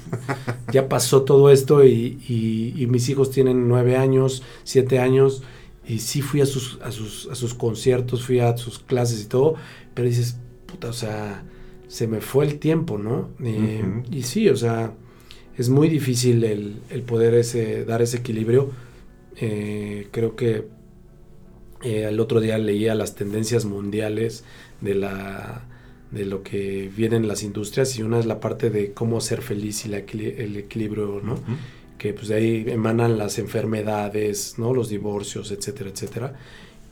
ya pasó todo esto y, y, mis hijos tienen nueve años, siete años, y sí fui a sus, a sus, a sus conciertos, fui a sus clases y todo, pero dices, puta, o sea, se me fue el tiempo, ¿no? Eh, y sí, o sea es muy difícil el, poder ese, dar ese equilibrio. Eh, creo que eh, el otro día leía las tendencias mundiales de la de lo que vienen las industrias y una es la parte de cómo ser feliz y la, el equilibrio, ¿no? Que pues de ahí emanan las enfermedades, ¿no? Los divorcios, etcétera, etcétera.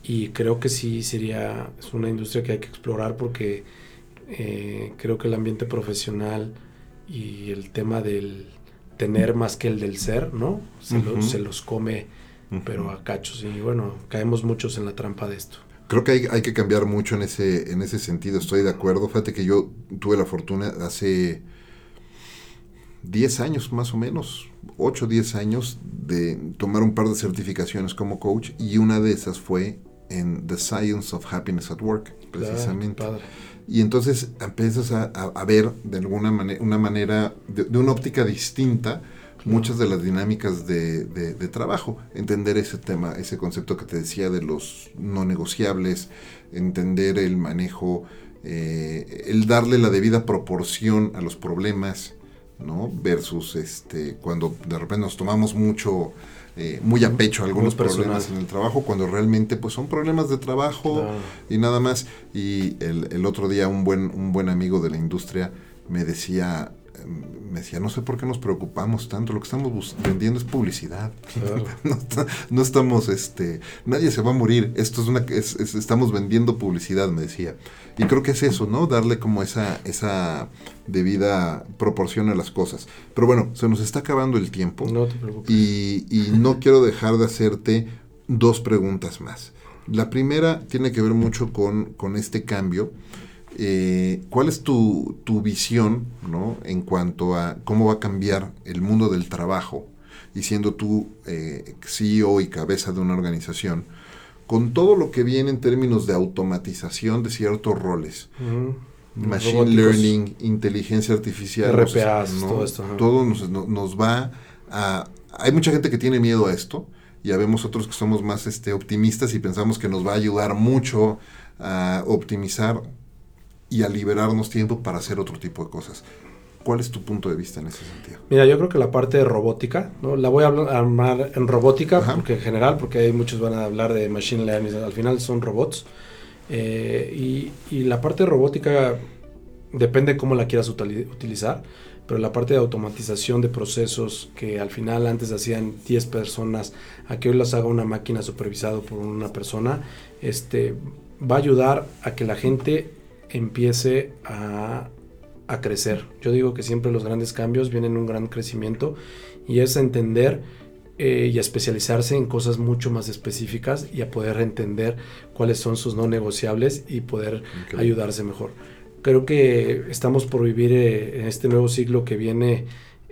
Y creo que sí sería, es una industria que hay que explorar porque eh, creo que el ambiente profesional y el tema del tener más que el del ser, ¿no? Se, se los come, pero a cachos. Y bueno, caemos muchos en la trampa de esto. Creo que hay, hay, que cambiar mucho en ese, en ese sentido, estoy de acuerdo. Fíjate que yo tuve la fortuna hace 10 años más o menos, 8 o 10 años, de tomar un par de certificaciones como coach y una de esas fue en The Science of Happiness at Work, precisamente. Y entonces empiezas a, a, ver de alguna manera, una manera, de, una óptica distinta, muchas de las dinámicas de, de, trabajo. Entender ese tema, ese concepto que te decía de los no negociables, entender el manejo, eh, el darle la debida proporción a los problemas, ¿no? Versus este, cuando de repente nos tomamos mucho eh, muy a pecho algunos problemas en el trabajo, cuando realmente pues son problemas de trabajo y nada más. Y el, el, otro día un buen, un buen amigo de la industria me decía, me decía, no sé por qué nos preocupamos tanto, lo que estamos vendiendo es publicidad. no, estamos, este, nadie se va a morir, esto es una, estamos vendiendo publicidad, me decía. Y creo que es eso, ¿no? Darle como esa, esa debida proporción a las cosas. Pero bueno, se nos está acabando el tiempo. No te preocupes. Y, y no quiero dejar de hacerte dos preguntas más. La primera tiene que ver mucho con, con este cambio eh, ¿Cuál es tu, visión ¿no? en cuanto a cómo va a cambiar el mundo del trabajo? Y siendo tú eh, CEO y cabeza de una organización, con todo lo que viene en términos de automatización de ciertos roles, machine learning, inteligencia artificial, RPAs, todo esto. Todo nos, nos, va a... Hay mucha gente que tiene miedo a esto, y vemos otros que somos más este, optimistas y pensamos que nos va a ayudar mucho a optimizar y a liberarnos tiempo para hacer otro tipo de cosas. ¿Cuál es tu punto de vista en ese sentido? Mira, yo creo que la parte de robótica, ¿no? La voy a armar en robótica, porque en general, porque hay muchos van a hablar de machine learning, al final son robots. Eh, y, y, la parte de robótica depende cómo la quieras utilizar, pero la parte de automatización de procesos que al final antes hacían 10 personas, a que hoy las haga una máquina supervisado por una persona, este, va a ayudar a que la gente empiece a, a crecer. Yo digo que siempre los grandes cambios vienen un gran crecimiento y es entender eh, y especializarse en cosas mucho más específicas y a poder entender cuáles son sus no negociables y poder ayudarse mejor creo que estamos por vivir eh, en este nuevo siglo que viene,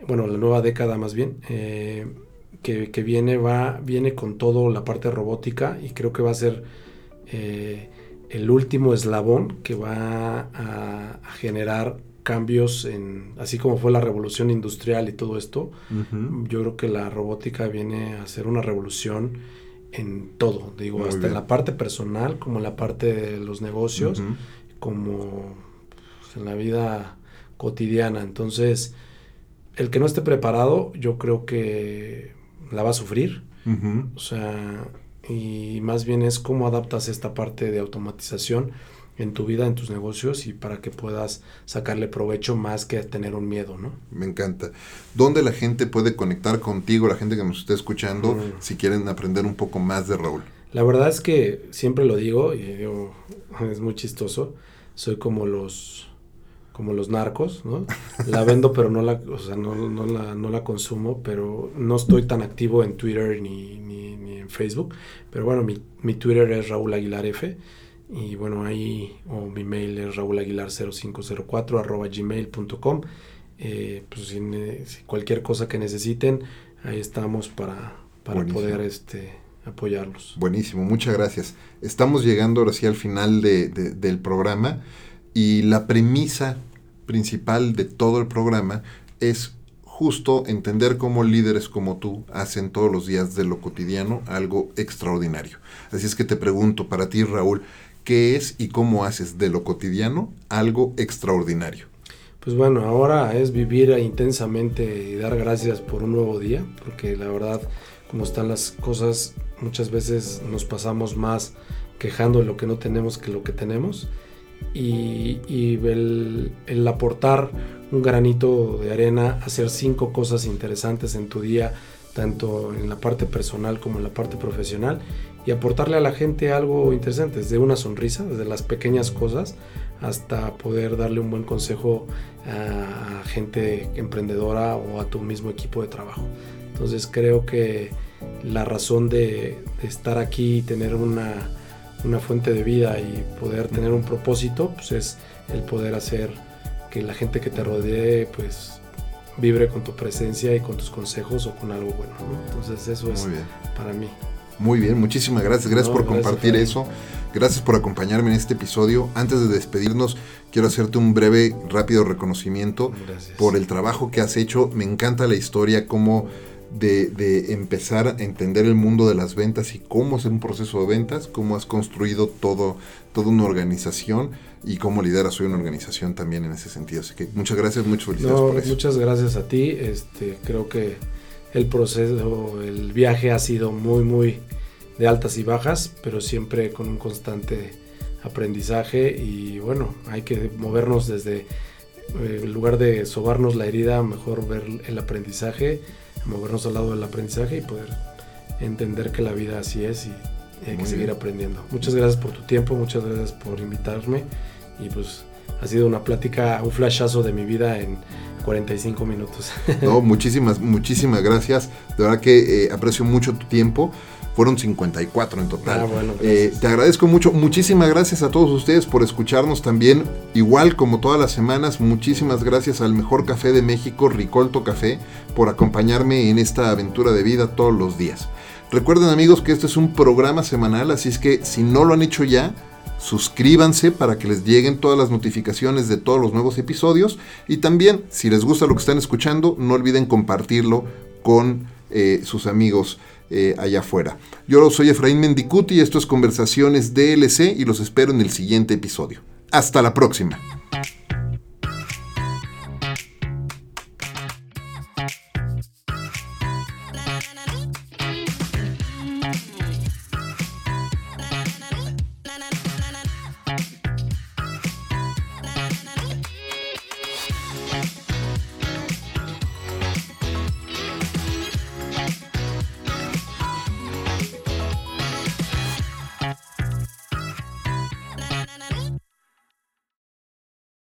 bueno, la nueva década más bien, eh, que, viene, va, viene con todo la parte robótica y creo que va a ser el último eslabón que va a, generar cambios en, así como fue la revolución industrial y todo esto, yo creo que la robótica viene a ser una revolución en todo, digo, hasta en la parte personal, como en la parte de los negocios, como en la vida cotidiana. Entonces, el que no esté preparado, yo creo que la va a sufrir. O sea, y más bien es cómo adaptas esta parte de automatización en tu vida, en tus negocios y para que puedas sacarle provecho más que tener un miedo, ¿no? Me encanta. ¿Dónde la gente puede conectar contigo, la gente que nos esté escuchando, mm. si quieren aprender un poco más de Raúl? La verdad es que siempre lo digo y es muy chistoso. Soy como los como los narcos, ¿no? La vendo, pero no la, o sea, no, no, la, no la consumo, pero no estoy tan activo en Twitter ni, ni, en Facebook. Pero bueno, mi, mi, Twitter es Raúl Aguilar F. Y bueno, ahí, o mi mail es raúlaguilar0504 arroba gmail.com. Eh, pues si, cualquier cosa que necesiten, ahí estamos para, para poder este, apoyarlos. Buenísimo, muchas gracias. Estamos llegando ahora sí al final de, del programa y la premisa principal de todo el programa es justo entender cómo líderes como tú hacen todos los días de lo cotidiano algo extraordinario. Así es que te pregunto para ti, Raúl, ¿qué es y cómo haces de lo cotidiano algo extraordinario? Pues bueno, ahora es vivir intensamente y dar gracias por un nuevo día, porque la verdad, como están las cosas, muchas veces nos pasamos más quejando de lo que no tenemos que lo que tenemos y, el, aportar un granito de arena, hacer cinco cosas interesantes en tu día, tanto en la parte personal como en la parte profesional, y aportarle a la gente algo interesante, desde una sonrisa, desde las pequeñas cosas, hasta poder darle un buen consejo a gente emprendedora o a tu mismo equipo de trabajo. Entonces creo que la razón de estar aquí y tener una una fuente de vida y poder tener un propósito, pues es el poder hacer que la gente que te rodee, pues vibre con tu presencia y con tus consejos o con algo bueno. Entonces eso es para mí. Muy bien, muchísimas gracias. Gracias por compartir eso. Gracias por acompañarme en este episodio. Antes de despedirnos, quiero hacerte un breve, rápido reconocimiento por el trabajo que has hecho. Me encanta la historia, cómo de, empezar a entender el mundo de las ventas y cómo es un proceso de ventas, cómo has construido todo, toda una organización y cómo lideras hoy una organización también en ese sentido. Así que muchas gracias, muchas felicidades por eso. Muchas gracias a ti. Este, creo que el proceso, el viaje ha sido muy, muy de altas y bajas, pero siempre con un constante aprendizaje y bueno, hay que movernos desde eh, en lugar de sobarnos la herida, mejor ver el aprendizaje movernos al lado del aprendizaje y poder entender que la vida así es y hay que seguir aprendiendo. Muchas gracias por tu tiempo, muchas gracias por invitarme y pues ha sido una plática, un flashazo de mi vida en 45 minutos. No, muchísimas, muchísimas gracias. De verdad que eh, aprecio mucho tu tiempo. Fueron 54 en total. Ah, eh, te agradezco mucho. Muchísimas gracias a todos ustedes por escucharnos también. Igual como todas las semanas, muchísimas gracias al mejor café de México, Ricolto Café, por acompañarme en esta aventura de vida todos los días. Recuerden amigos que este es un programa semanal, así es que si no lo han hecho ya, suscríbanse para que les lleguen todas las notificaciones de todos los nuevos episodios y también si les gusta lo que están escuchando no olviden compartirlo con eh, sus amigos eh, allá afuera. Yo soy Efraín Mendicuti y esto es Conversaciones DLC y los espero en el siguiente episodio. Hasta la próxima.